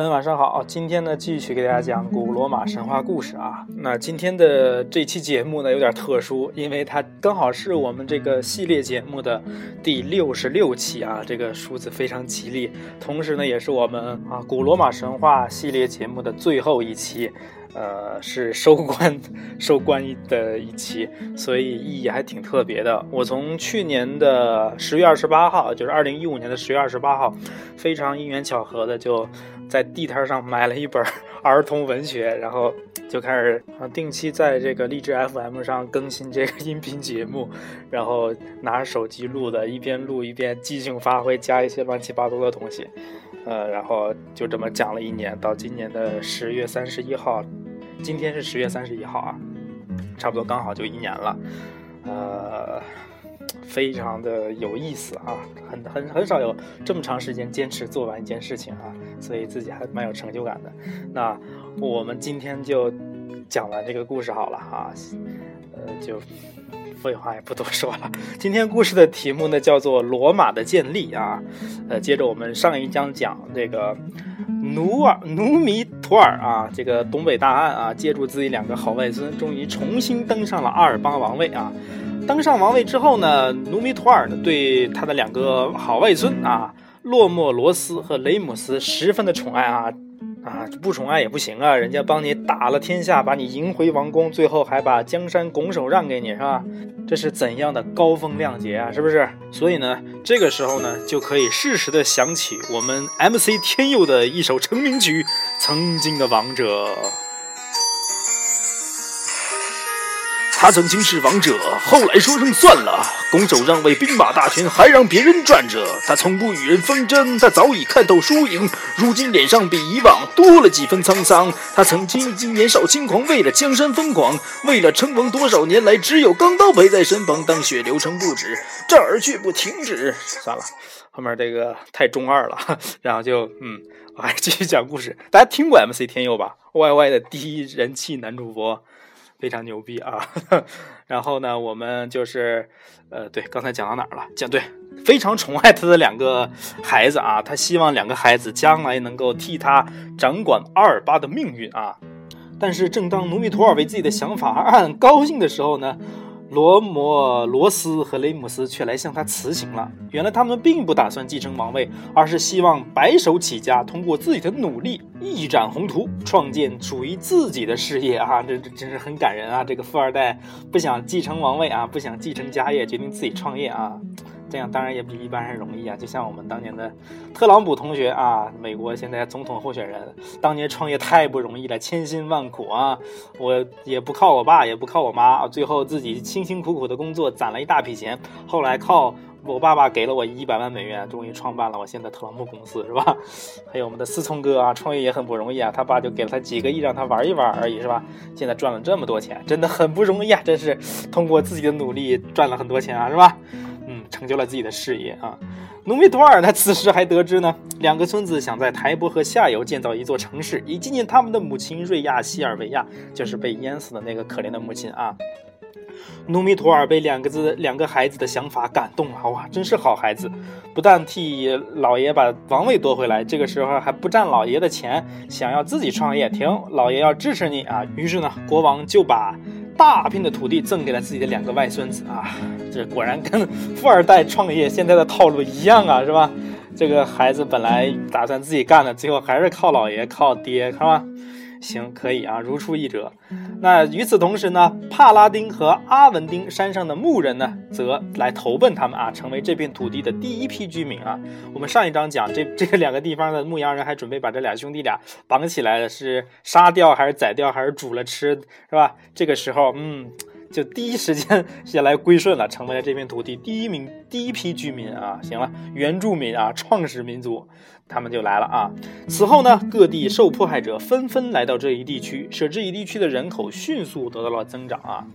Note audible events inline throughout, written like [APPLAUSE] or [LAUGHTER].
朋友晚上好，今天呢继续给大家讲古罗马神话故事啊。那今天的这期节目呢有点特殊，因为它刚好是我们这个系列节目的第六十六期啊，这个数字非常吉利。同时呢，也是我们啊古罗马神话系列节目的最后一期。呃，是收官 [LAUGHS] 收官的一期，所以意义还挺特别的。我从去年的十月二十八号，就是二零一五年的十月二十八号，非常因缘巧合的就在地摊上买了一本 [LAUGHS] 儿童文学，然后就开始啊定期在这个荔枝 FM 上更新这个音频节目，[LAUGHS] 然后拿着手机录的，一边录一边即兴发挥，加一些乱七八糟的东西。呃，然后就这么讲了一年，到今年的十月三十一号，今天是十月三十一号啊，差不多刚好就一年了，呃，非常的有意思啊，很很很少有这么长时间坚持做完一件事情啊，所以自己还蛮有成就感的。那我们今天就讲完这个故事好了哈，呃，就。废话也不多说了，今天故事的题目呢叫做罗马的建立啊，呃，接着我们上一章讲这个努尔努米图尔啊，这个东北大汉啊，借助自己两个好外孙，终于重新登上了阿尔巴王位啊。登上王位之后呢，努米图尔呢对他的两个好外孙啊，洛莫罗斯和雷姆斯十分的宠爱啊。啊，不宠爱也不行啊！人家帮你打了天下，把你迎回王宫，最后还把江山拱手让给你，是吧？这是怎样的高风亮节啊！是不是？所以呢，这个时候呢，就可以适时的想起我们 MC 天佑的一首成名曲《曾经的王者》。他曾经是王者，后来说声算了，拱手让位，兵马大权还让别人赚着。他从不与人纷争，他早已看透输赢。如今脸上比以往多了几分沧桑。他曾经已经年少轻狂，为了江山疯狂，为了称王，多少年来只有钢刀陪在身旁。当血流成不止，战儿却不停止。算了，后面这个太中二了，然后就嗯，我还继续讲故事。大家听过 MC 天佑吧？YY 的第一人气男主播。非常牛逼啊！[LAUGHS] 然后呢，我们就是，呃，对，刚才讲到哪儿了？讲对，非常宠爱他的两个孩子啊，他希望两个孩子将来能够替他掌管阿尔巴的命运啊。但是，正当努米图尔为自己的想法而暗高兴的时候呢？罗摩罗斯和雷姆斯却来向他辞行了。原来他们并不打算继承王位，而是希望白手起家，通过自己的努力一展宏图，创建属于自己的事业啊！这这真是很感人啊！这个富二代不想继承王位啊，不想继承家业，决定自己创业啊。这样当然也比一般人容易啊，就像我们当年的特朗普同学啊，美国现在总统候选人，当年创业太不容易了，千辛万苦啊，我也不靠我爸，也不靠我妈，最后自己辛辛苦苦的工作攒了一大笔钱，后来靠我爸爸给了我一百万美元，终于创办了我现在特朗普公司，是吧？[LAUGHS] 还有我们的思聪哥啊，创业也很不容易啊，他爸就给了他几个亿让他玩一玩而已，是吧？现在赚了这么多钱，真的很不容易啊，真是通过自己的努力赚了很多钱啊，是吧？成就了自己的事业啊！努米托尔呢，此时还得知呢，两个孙子想在台伯河下游建造一座城市，以纪念他们的母亲瑞亚西尔维亚，就是被淹死的那个可怜的母亲啊。努米托尔被两个字、两个孩子的想法感动了，哇，真是好孩子！不但替老爷把王位夺回来，这个时候还不占老爷的钱，想要自己创业，停，老爷要支持你啊！于是呢，国王就把。大片的土地赠给了自己的两个外孙子啊，这果然跟富二代创业现在的套路一样啊，是吧？这个孩子本来打算自己干的，最后还是靠老爷靠爹，是吧？行，可以啊，如出一辙。那与此同时呢，帕拉丁和阿文丁山上的牧人呢，则来投奔他们啊，成为这片土地的第一批居民啊。我们上一章讲，这这两个地方的牧羊人还准备把这俩兄弟俩绑起来，是杀掉还是宰掉还是煮了吃，是吧？这个时候，嗯。就第一时间 [LAUGHS] 先来归顺了，成为了这片土地第一名、第一批居民啊！行了，原住民啊，创始民族，他们就来了啊！此后呢，各地受迫害者纷纷来到这一地区，使这一地区的人口迅速得到了增长啊！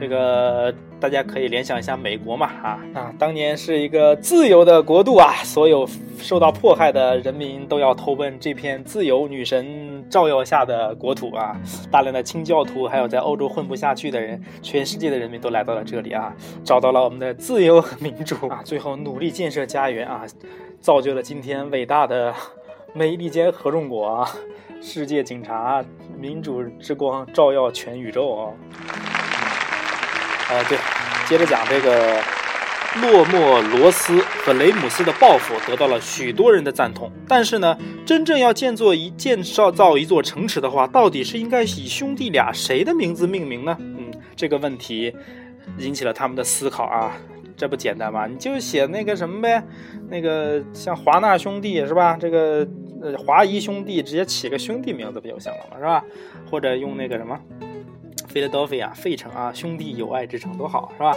这个大家可以联想一下美国嘛啊啊，当年是一个自由的国度啊，所有受到迫害的人民都要投奔这片自由女神照耀下的国土啊！大量的清教徒，还有在欧洲混不下去的人，全。全世界的人民都来到了这里啊，找到了我们的自由和民主啊，最后努力建设家园啊，造就了今天伟大的 [LAUGHS] 美利坚合众国啊，[LAUGHS] 世界警察，民主之光照耀全宇宙啊！呃，对，接着讲这个洛莫罗斯和雷姆斯的抱负得到了许多人的赞同，但是呢，真正要建造一建造造一座城池的话，到底是应该以兄弟俩谁的名字命名呢？嗯，这个问题引起了他们的思考啊。这不简单吗？你就写那个什么呗，那个像华纳兄弟是吧？这个呃华谊兄弟直接起个兄弟名字不就行了吗？是吧？或者用那个什么，菲拉德菲啊费城啊，兄弟友爱之城多好是吧？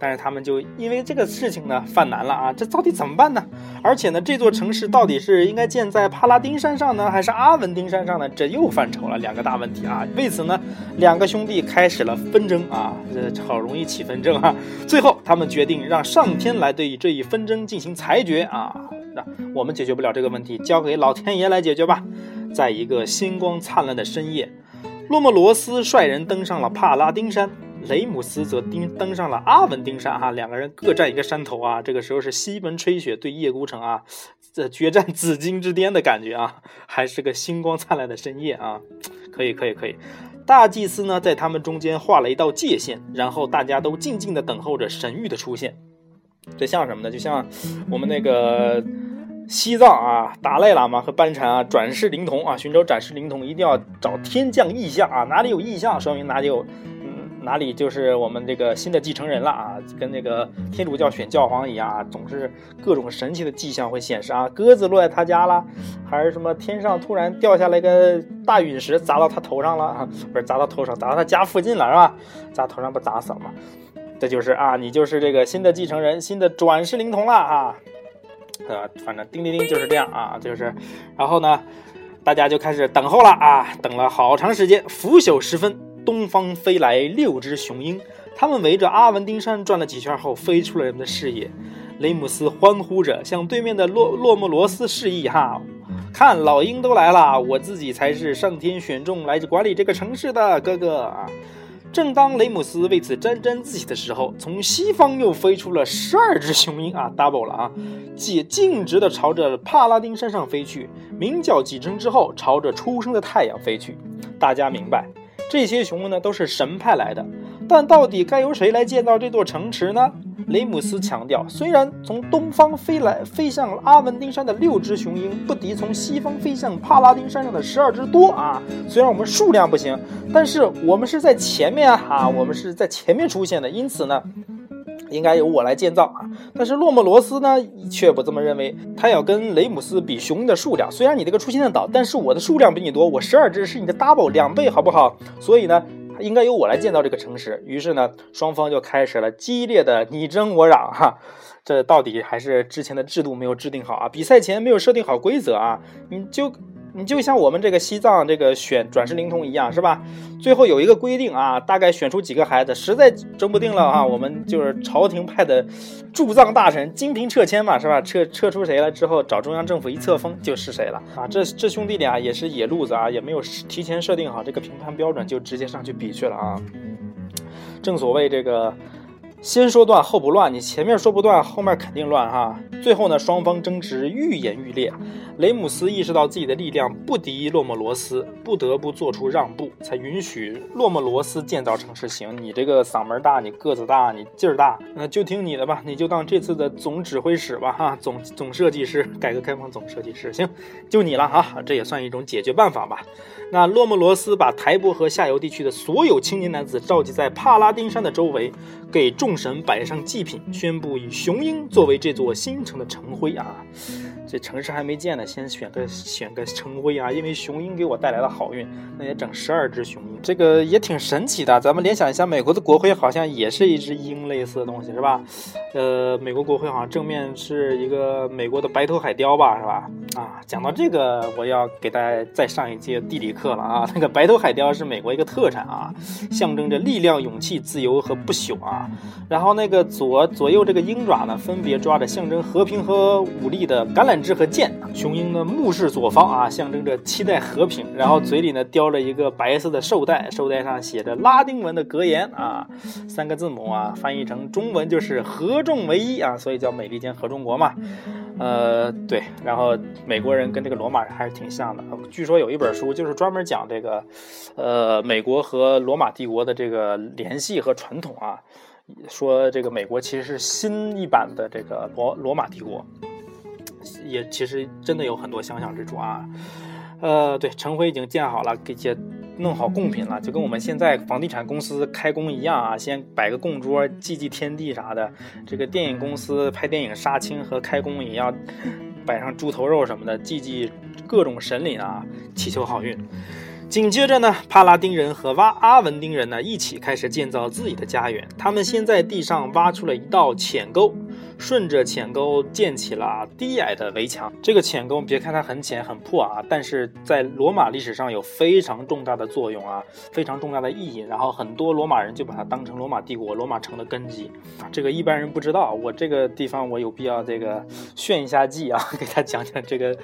但是他们就因为这个事情呢犯难了啊，这到底怎么办呢？而且呢，这座城市到底是应该建在帕拉丁山上呢，还是阿文丁山上呢？这又犯愁了，两个大问题啊。为此呢，两个兄弟开始了纷争啊，这好容易起纷争啊。最后，他们决定让上天来对这一纷争进行裁决啊。那我们解决不了这个问题，交给老天爷来解决吧。在一个星光灿烂的深夜，洛莫罗斯率人登上了帕拉丁山。雷姆斯则登登上了阿文丁山，哈，两个人各占一个山头啊。这个时候是西门吹雪对叶孤城啊，这决战紫金之巅的感觉啊，还是个星光灿烂的深夜啊。可以，可以，可以。大祭司呢，在他们中间画了一道界限，然后大家都静静的等候着神谕的出现。这像什么呢？就像我们那个西藏啊，达赖喇嘛和班禅啊，转世灵童啊，寻找转世灵童，一定要找天降异象啊，哪里有异象，说明哪里有。哪里就是我们这个新的继承人了啊？跟那个天主教选教皇一样啊，总是各种神奇的迹象会显示啊，鸽子落在他家了，还是什么天上突然掉下来个大陨石砸到他头上了啊？不是砸到头上，砸到他家附近了是吧？砸头上不砸死了吗？这就是啊，你就是这个新的继承人，新的转世灵童了啊！呃，反正叮叮叮就是这样啊，就是，然后呢，大家就开始等候了啊，等了好长时间，腐朽时分。东方飞来六只雄鹰，他们围着阿文丁山转了几圈后，飞出了人们的视野。雷姆斯欢呼着向对面的洛洛莫罗斯示意：“哈，看，老鹰都来了，我自己才是上天选中来管理这个城市的哥哥啊！”正当雷姆斯为此沾沾自喜的时候，从西方又飞出了十二只雄鹰啊，double 了啊，即径直的朝着帕拉丁山上飞去，鸣叫几声之后，朝着初升的太阳飞去。大家明白。这些雄鹰呢都是神派来的，但到底该由谁来建造这座城池呢？雷姆斯强调，虽然从东方飞来飞向阿文丁山的六只雄鹰不敌从西方飞向帕拉丁山上的十二只多啊，虽然我们数量不行，但是我们是在前面啊，我们是在前面出现的，因此呢。应该由我来建造啊！但是洛莫罗斯呢，却不这么认为。他要跟雷姆斯比雄鹰的数量。虽然你这个出现的岛，但是我的数量比你多，我十二只是你的 double 两倍，好不好？所以呢，应该由我来建造这个城市。于是呢，双方就开始了激烈的你争我嚷哈。这到底还是之前的制度没有制定好啊？比赛前没有设定好规则啊？你就。你就像我们这个西藏这个选转世灵童一样，是吧？最后有一个规定啊，大概选出几个孩子，实在争不定了啊，我们就是朝廷派的驻藏大臣金瓶撤迁嘛，是吧？撤撤出谁了之后，找中央政府一册封就是谁了啊。这这兄弟俩也是野路子啊，也没有提前设定好这个评判标准，就直接上去比去了啊。正所谓这个。先说断后不乱，你前面说不断，后面肯定乱哈。最后呢，双方争执愈演愈烈。雷姆斯意识到自己的力量不敌洛莫罗斯，不得不做出让步，才允许洛莫罗斯建造城市。行，你这个嗓门大，你个子大，你劲儿大，那就听你的吧，你就当这次的总指挥使吧哈，总总设计师，改革开放总设计师，行，就你了哈，这也算一种解决办法吧。那洛莫罗斯把台伯河下游地区的所有青年男子召集在帕拉丁山的周围，给众众神摆上祭品，宣布以雄鹰作为这座新城的城徽啊。这城市还没建呢，先选个选个城徽啊，因为雄鹰给我带来了好运，那也整十二只雄鹰，这个也挺神奇的。咱们联想一下，美国的国徽好像也是一只鹰类似的东西，是吧？呃，美国国徽好像正面是一个美国的白头海雕吧，是吧？啊，讲到这个，我要给大家再上一节地理课了啊。那个白头海雕是美国一个特产啊，象征着力量、勇气、自由和不朽啊。然后那个左左右这个鹰爪呢，分别抓着象征和平和武力的橄榄枝和剑。雄鹰呢目视左方啊，象征着期待和平。然后嘴里呢叼着一个白色的绶带，绶带上写着拉丁文的格言啊，三个字母啊，翻译成中文就是合众为一啊，所以叫美利坚合众国嘛。呃，对，然后美国人跟这个罗马人还是挺像的。据说有一本书就是专门讲这个，呃，美国和罗马帝国的这个联系和传统啊。说这个美国其实是新一版的这个罗罗马帝国，也其实真的有很多相像之处啊。呃，对，城徽已经建好了，给接弄好贡品了，就跟我们现在房地产公司开工一样啊，先摆个供桌，祭祭天地啥的。这个电影公司拍电影杀青和开工也要摆上猪头肉什么的，祭祭各种神灵啊，祈求好运。紧接着呢，帕拉丁人和挖阿文丁人呢一起开始建造自己的家园。他们先在地上挖出了一道浅沟。顺着浅沟建起了低矮的围墙。这个浅沟，别看它很浅很破啊，但是在罗马历史上有非常重大的作用啊，非常重大的意义。然后很多罗马人就把它当成罗马帝国、罗马城的根基啊。这个一般人不知道，我这个地方我有必要这个炫一下技啊，给他讲讲这个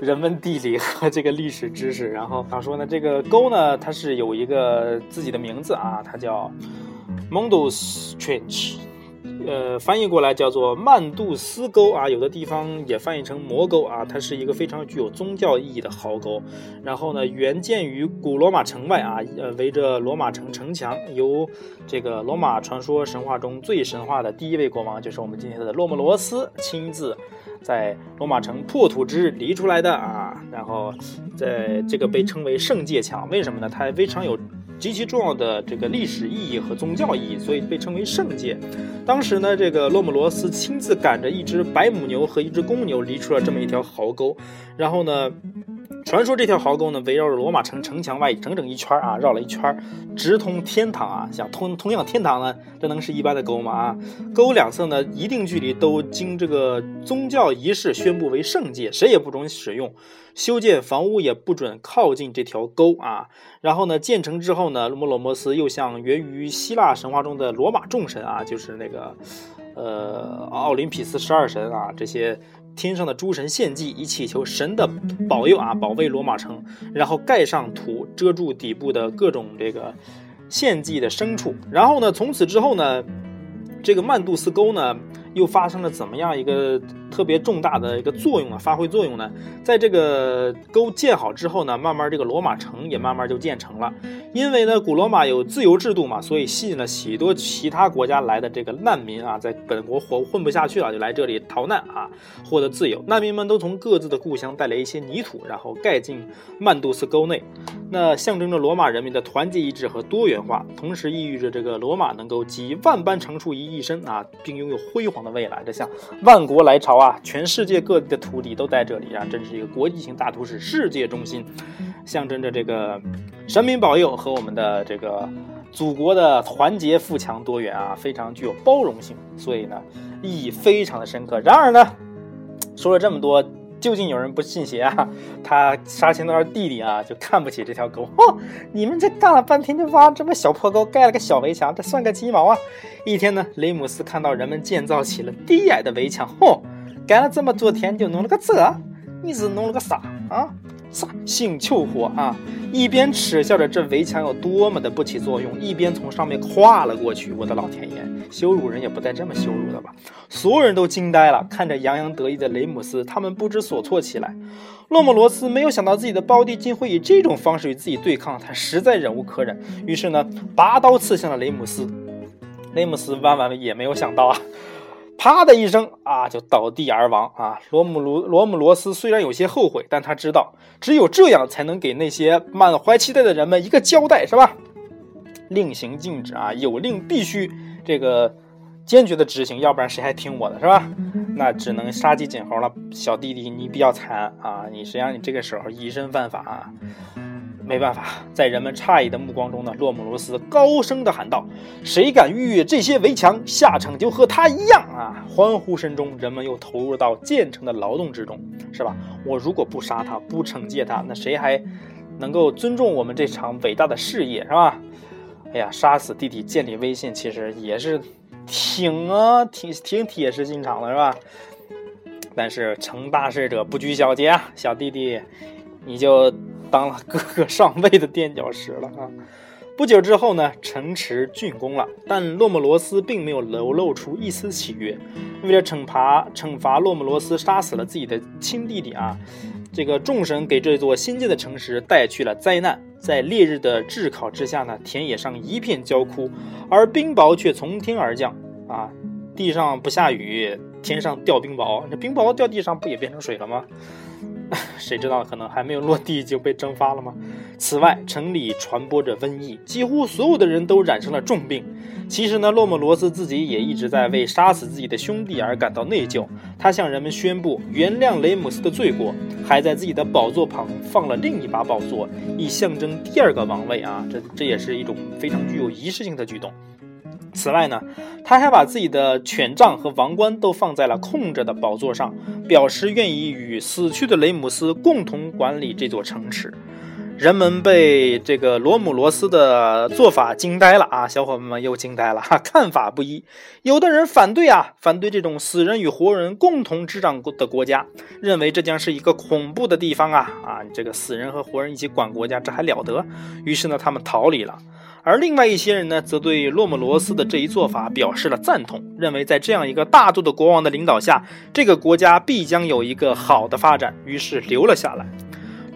人文地理和这个历史知识。然后想说呢，这个沟呢，它是有一个自己的名字啊，它叫 Mundus Trench。呃，翻译过来叫做曼杜斯沟啊，有的地方也翻译成魔沟啊。它是一个非常具有宗教意义的壕沟。然后呢，原建于古罗马城外啊，呃，围着罗马城城墙，由这个罗马传说神话中最神话的第一位国王，就是我们今天的洛莫罗斯亲自在罗马城破土之日离出来的啊。然后在这个被称为圣界墙，为什么呢？它非常有。极其重要的这个历史意义和宗教意义，所以被称为圣界。当时呢，这个洛姆罗斯亲自赶着一只白母牛和一只公牛，犁出了这么一条壕沟，然后呢。传说这条壕沟呢，围绕着罗马城城墙外整整一圈啊，绕了一圈，直通天堂啊。想通通向天堂呢，这能是一般的沟吗？啊，沟两侧呢，一定距离都经这个宗教仪式宣布为圣界，谁也不准使用，修建房屋也不准靠近这条沟啊。然后呢，建成之后呢，莫罗摩斯又向源于希腊神话中的罗马众神啊，就是那个呃奥林匹斯十二神啊这些。天上的诸神献祭，以祈求神的保佑啊，保卫罗马城，然后盖上土，遮住底部的各种这个献祭的牲畜。然后呢，从此之后呢，这个曼杜斯沟呢，又发生了怎么样一个？特别重大的一个作用啊，发挥作用呢，在这个沟建好之后呢，慢慢这个罗马城也慢慢就建成了。因为呢，古罗马有自由制度嘛，所以吸引了许多其他国家来的这个难民啊，在本国活混不下去了，就来这里逃难啊，获得自由。难民们都从各自的故乡带来一些泥土，然后盖进曼杜斯沟内，那象征着罗马人民的团结一致和多元化，同时意味着这个罗马能够集万般长处于一身啊，并拥有辉煌的未来。这像万国来朝啊。啊，全世界各地的土地都在这里啊，真是一个国际性大都市，世界中心，象征着这个神明保佑和我们的这个祖国的团结富强多元啊，非常具有包容性，所以呢，意义非常的深刻。然而呢，说了这么多。究竟有人不信邪啊？他杀青刀弟弟啊，就看不起这条沟。哦，你们这干了半天就挖这么小破沟，盖了个小围墙，这算个鸡毛啊！一天呢，雷姆斯看到人们建造起了低矮的围墙，嚯！干了这么多天，就弄了个这？你是弄了个啥啊？啥？性求火啊！一边耻笑着这围墙有多么的不起作用，一边从上面跨了过去。我的老天爷，羞辱人也不带这么羞辱的吧？所有人都惊呆了，看着洋洋得意的雷姆斯，他们不知所措起来。洛莫罗斯没有想到自己的胞弟竟会以这种方式与自己对抗，他实在忍无可忍，于是呢，拔刀刺向了雷姆斯。雷姆斯万万也没有想到啊！啪的一声啊，就倒地而亡啊！罗姆罗罗姆罗斯虽然有些后悔，但他知道只有这样才能给那些满怀期待的人们一个交代，是吧？令行禁止啊，有令必须这个坚决的执行，要不然谁还听我的，是吧？那只能杀鸡儆猴了。小弟弟，你比较惨啊！你实际上你这个时候以身犯法啊！没办法，在人们诧异的目光中呢，洛姆罗斯高声的喊道：“谁敢逾越这些围墙，下场就和他一样啊！”欢呼声中，人们又投入到建成的劳动之中，是吧？我如果不杀他，不惩戒他，那谁还能够尊重我们这场伟大的事业，是吧？哎呀，杀死弟弟，建立威信，其实也是挺啊，挺挺铁石心肠的是吧？但是成大事者不拘小节啊，小弟弟，你就当了 [LAUGHS] 哥哥上位的垫脚石了啊！不久之后呢，城池竣工了，但洛莫罗斯并没有流露出一丝喜悦。为了惩罚惩罚洛莫罗斯杀死了自己的亲弟弟啊，这个众神给这座新建的城市带去了灾难。在烈日的炙烤之下呢，田野上一片焦枯，而冰雹却从天而降啊！地上不下雨，天上掉冰雹，这冰雹掉地上不也变成水了吗？[LAUGHS] 谁知道可能还没有落地就被蒸发了吗？此外，城里传播着瘟疫，几乎所有的人都染上了重病。其实呢，洛莫罗斯自己也一直在为杀死自己的兄弟而感到内疚。他向人们宣布原谅雷姆斯的罪过，还在自己的宝座旁放了另一把宝座，以象征第二个王位啊！这这也是一种非常具有仪式性的举动。此外呢，他还把自己的权杖和王冠都放在了空着的宝座上，表示愿意与死去的雷姆斯共同管理这座城池。人们被这个罗姆罗斯的做法惊呆了啊！小伙伴们又惊呆了，哈，看法不一。有的人反对啊，反对这种死人与活人共同执掌的国家，认为这将是一个恐怖的地方啊啊！这个死人和活人一起管国家，这还了得？于是呢，他们逃离了。而另外一些人呢，则对洛姆罗斯的这一做法表示了赞同，认为在这样一个大度的国王的领导下，这个国家必将有一个好的发展，于是留了下来。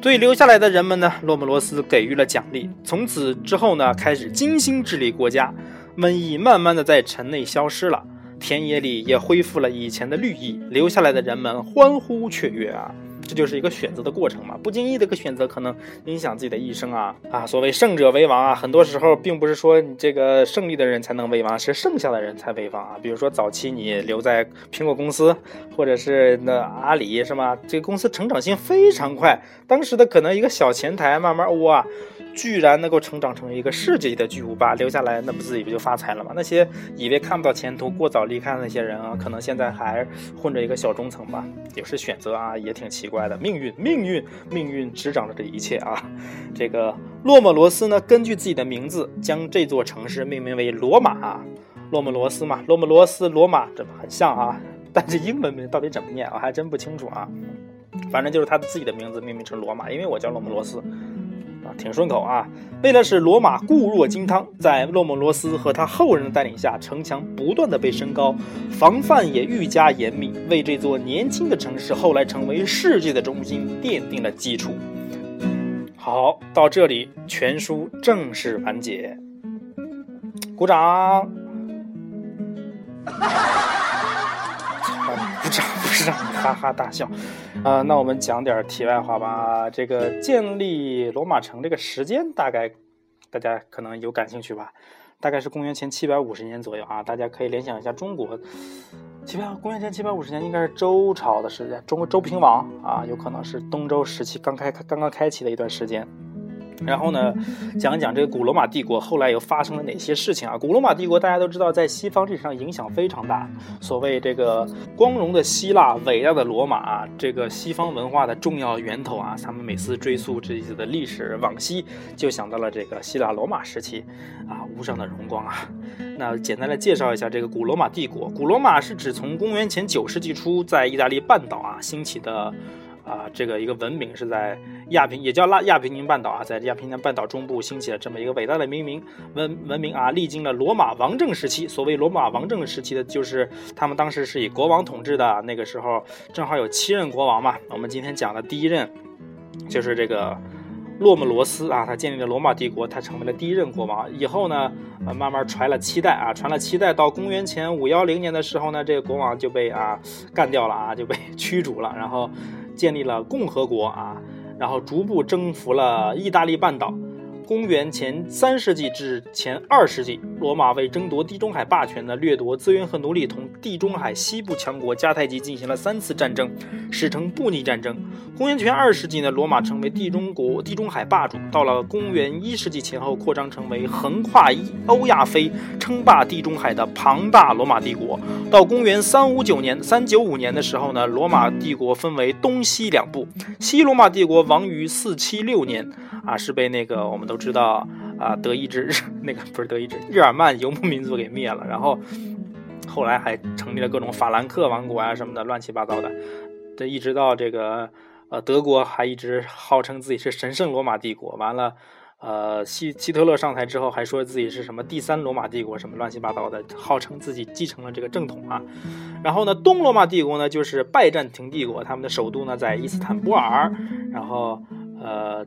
对留下来的人们呢，洛姆罗斯给予了奖励。从此之后呢，开始精心治理国家，瘟疫慢慢的在城内消失了，田野里也恢复了以前的绿意，留下来的人们欢呼雀跃啊。这就是一个选择的过程嘛，不经意的一个选择可能影响自己的一生啊啊！所谓胜者为王啊，很多时候并不是说你这个胜利的人才能为王，是剩下的人才为王啊。比如说早期你留在苹果公司，或者是那阿里是吗？这个公司成长性非常快，当时的可能一个小前台，慢慢哇。居然能够成长成一个世界级的巨无霸，留下来那不自己不就发财了吗？那些以为看不到前途、过早离开的那些人啊，可能现在还混着一个小中层吧。也是选择啊，也挺奇怪的。命运，命运，命运执掌着这一切啊。这个洛莫罗斯呢，根据自己的名字，将这座城市命名为罗马。洛莫罗斯嘛，洛莫罗斯，罗马，这很像啊。但是英文名到底怎么念，我还真不清楚啊。反正就是他自己的名字命名成罗马，因为我叫洛莫罗斯。挺顺口啊！为了使罗马固若金汤，在洛莫罗斯和他后人的带领下，城墙不断的被升高，防范也愈加严密，为这座年轻的城市后来成为世界的中心奠定了基础。好，到这里全书正式完结，鼓掌。[LAUGHS] 让你哈哈大笑，啊，那我们讲点题外话吧。这个建立罗马城这个时间大概大家可能有感兴趣吧？大概是公元前七百五十年左右啊，大家可以联想一下中国，七百公元前七百五十年应该是周朝的时间，中国周平王啊，有可能是东周时期刚开刚刚开启的一段时间。然后呢，讲一讲这个古罗马帝国后来又发生了哪些事情啊？古罗马帝国大家都知道，在西方历史上影响非常大。所谓这个光荣的希腊、伟大的罗马，这个西方文化的重要源头啊，咱们每次追溯自己的历史往昔，就想到了这个希腊罗马时期啊，无上的荣光啊。那简单的介绍一下这个古罗马帝国。古罗马是指从公元前九世纪初在意大利半岛啊兴起的。啊，这个一个文明是在亚平，也叫拉亚平宁半岛啊，在亚平宁半岛中部兴起了这么一个伟大的文明文文明啊，历经了罗马王政时期。所谓罗马王政时期的，就是他们当时是以国王统治的，那个时候正好有七任国王嘛。我们今天讲的第一任就是这个洛姆罗斯啊，他建立了罗马帝国，他成为了第一任国王。以后呢，呃，慢慢传了七代啊，传了七代，到公元前五幺零年的时候呢，这个国王就被啊干掉了啊，就被 [LAUGHS] 驱逐了，然后。建立了共和国啊，然后逐步征服了意大利半岛。公元前三世纪至前二世纪，罗马为争夺地中海霸权呢掠夺资源和奴隶，同地中海西部强国迦太基进行了三次战争，史称布匿战争。公元前二世纪呢，罗马成为地中国地中海霸主。到了公元一世纪前后，扩张成为横跨欧亚非、称霸地中海的庞大罗马帝国。到公元三五九年、三九五年的时候呢，罗马帝国分为东西两部。西罗马帝国亡于四七六年。啊，是被那个我们都知道啊，德意志那个不是德意志，日耳曼游牧民族给灭了。然后后来还成立了各种法兰克王国啊什么的，乱七八糟的。这一直到这个呃德国还一直号称自己是神圣罗马帝国，完了。呃，希希特勒上台之后还说自己是什么第三罗马帝国，什么乱七八糟的，号称自己继承了这个正统啊。然后呢，东罗马帝国呢就是拜占庭帝国，他们的首都呢在伊斯坦布尔。然后呃，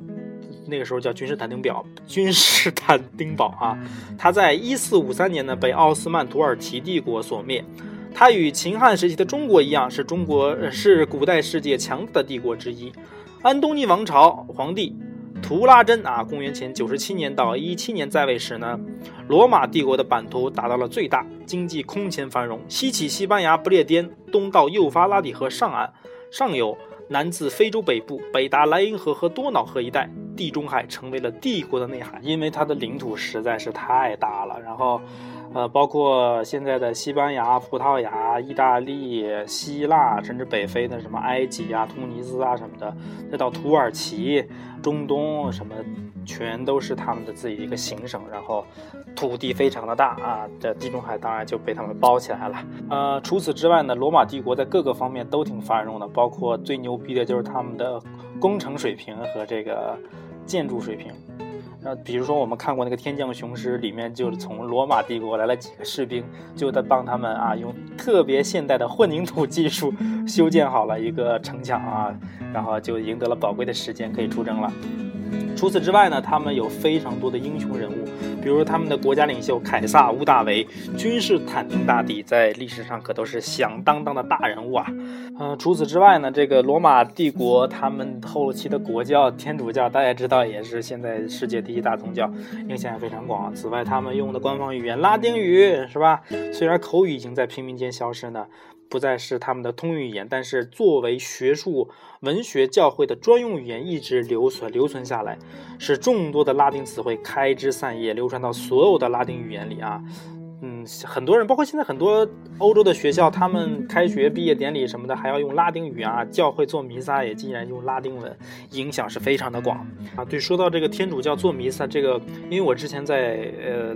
那个时候叫君士坦丁堡，君士坦丁堡啊。它在一四五三年呢被奥斯曼土耳其帝国所灭。它与秦汉时期的中国一样，是中国是古代世界强大的帝国之一。安东尼王朝皇帝。图拉真啊，公元前九十七年到一七年在位时呢，罗马帝国的版图达到了最大，经济空前繁荣，西起西班牙不列颠，东到幼发拉底河上岸，上游南自非洲北部，北达莱茵河和多瑙河一带，地中海成为了帝国的内涵，因为它的领土实在是太大了，然后。呃，包括现在的西班牙、葡萄牙、意大利、希腊，甚至北非的什么埃及啊、突尼斯啊什么的，再到土耳其、中东什么，全都是他们的自己一个行省。然后土地非常的大啊，这地中海当然就被他们包起来了。呃，除此之外呢，罗马帝国在各个方面都挺繁荣的，包括最牛逼的就是他们的工程水平和这个建筑水平。那比如说，我们看过那个《天降雄狮》，里面就是从罗马帝国来了几个士兵，就在帮他们啊，用特别现代的混凝土技术修建好了一个城墙啊，然后就赢得了宝贵的时间，可以出征了。除此之外呢，他们有非常多的英雄人物，比如他们的国家领袖凯撒、屋大维、君士坦丁大帝，在历史上可都是响当当的大人物啊。嗯，除此之外呢，这个罗马帝国他们后期的国教天主教，大家知道也是现在世界第一大宗教，影响也非常广。此外，他们用的官方语言拉丁语是吧？虽然口语已经在平民间消失呢。不再是他们的通用语言，但是作为学术、文学、教会的专用语言，一直留存留存下来，使众多的拉丁词汇开枝散叶，流传到所有的拉丁语言里啊。嗯，很多人，包括现在很多欧洲的学校，他们开学、毕业典礼什么的，还要用拉丁语啊。教会做弥撒也竟然用拉丁文，影响是非常的广啊。对，说到这个天主教做弥撒，这个，因为我之前在呃。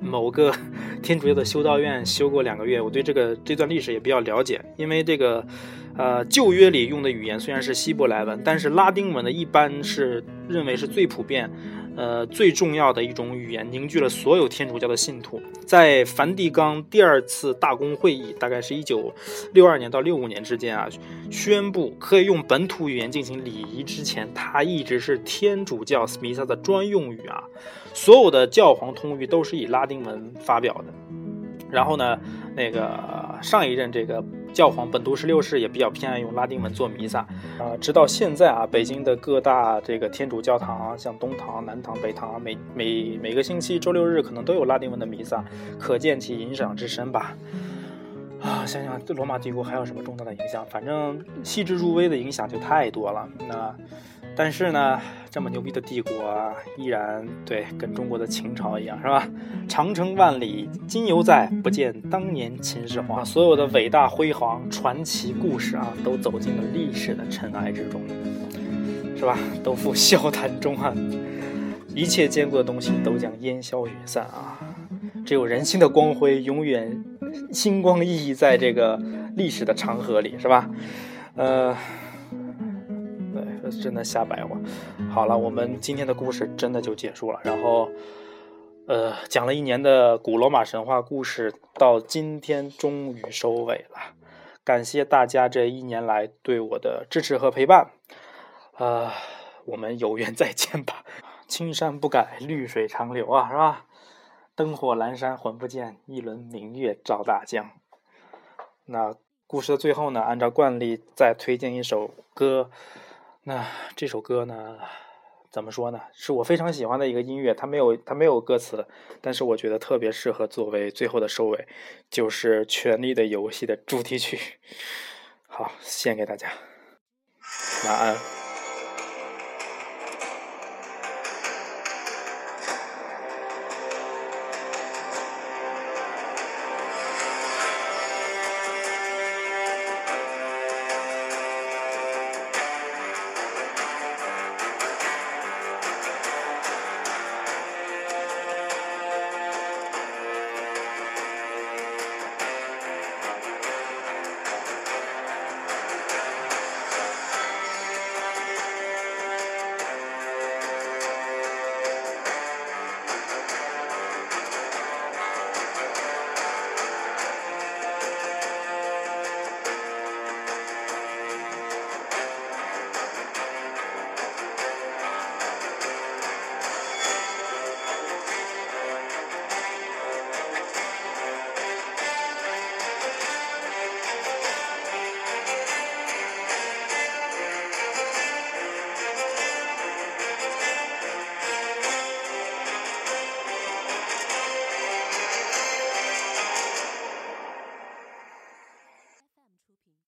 某个 [LAUGHS] 天主教的修道院修过两个月，我对这个这段历史也比较了解。因为这个，呃，旧约里用的语言虽然是希伯来文，但是拉丁文呢一般是认为是最普遍。呃，最重要的一种语言，凝聚了所有天主教的信徒。在梵蒂冈第二次大公会议，大概是一九六二年到六五年之间啊，宣布可以用本土语言进行礼仪之前，它一直是天主教弥撒的专用语啊。所有的教皇通谕都是以拉丁文发表的。然后呢，那个上一任这个。教皇本笃十六世也比较偏爱用拉丁文做弥撒，啊，直到现在啊，北京的各大这个天主教堂，像东堂、南堂、北堂，每每每个星期周六日可能都有拉丁文的弥撒，可见其影响之深吧。啊，想想对罗马帝国还有什么重大的影响？反正细致入微的影响就太多了。那。但是呢，这么牛逼的帝国啊依然对跟中国的秦朝一样，是吧？长城万里今犹在，不见当年秦始皇。所有的伟大辉煌传奇故事啊，都走进了历史的尘埃之中，是吧？都付笑谈中啊，一切坚固的东西都将烟消云散啊！只有人性的光辉永远星光熠熠在这个历史的长河里，是吧？呃。真的瞎白话。好了，我们今天的故事真的就结束了。然后，呃，讲了一年的古罗马神话故事，到今天终于收尾了。感谢大家这一年来对我的支持和陪伴。啊，我们有缘再见吧。青山不改，绿水长流啊，是吧？灯火阑珊魂不见，一轮明月照大江。那故事的最后呢，按照惯例再推荐一首歌。那这首歌呢，怎么说呢？是我非常喜欢的一个音乐，它没有它没有歌词，但是我觉得特别适合作为最后的收尾，就是《权力的游戏》的主题曲。[LAUGHS] 好，献给大家，晚安。